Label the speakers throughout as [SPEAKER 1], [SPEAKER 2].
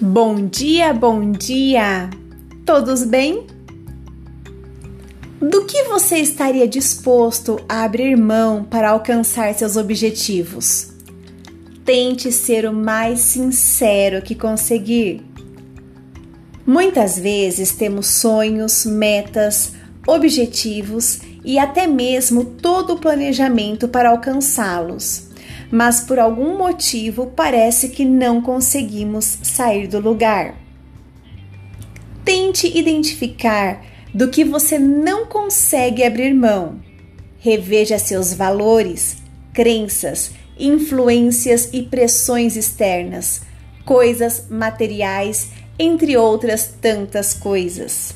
[SPEAKER 1] Bom dia, bom dia! Todos bem? Do que você estaria disposto a abrir mão para alcançar seus objetivos? Tente ser o mais sincero que conseguir. Muitas vezes temos sonhos, metas, objetivos e até mesmo todo o planejamento para alcançá-los mas por algum motivo parece que não conseguimos sair do lugar. Tente identificar do que você não consegue abrir mão. Reveja seus valores, crenças, influências e pressões externas, coisas materiais, entre outras tantas coisas.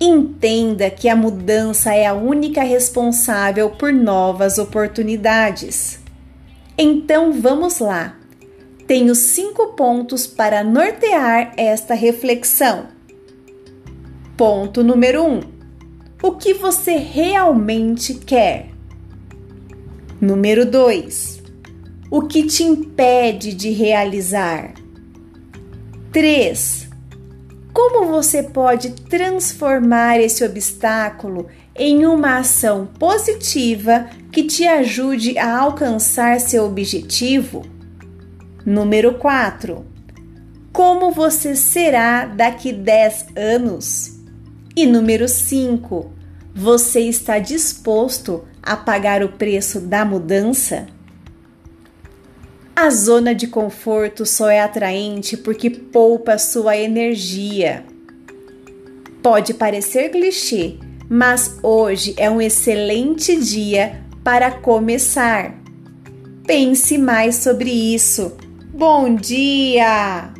[SPEAKER 1] Entenda que a mudança é a única responsável por novas oportunidades. Então vamos lá. Tenho cinco pontos para nortear esta reflexão. Ponto número um: o que você realmente quer? Número 2. O que te impede de realizar? 3. Como você pode transformar esse obstáculo em uma ação positiva que te ajude a alcançar seu objetivo? Número 4. Como você será daqui 10 anos? E número 5. Você está disposto a pagar o preço da mudança? A zona de conforto só é atraente porque poupa sua energia. Pode parecer clichê, mas hoje é um excelente dia para começar. Pense mais sobre isso. Bom dia!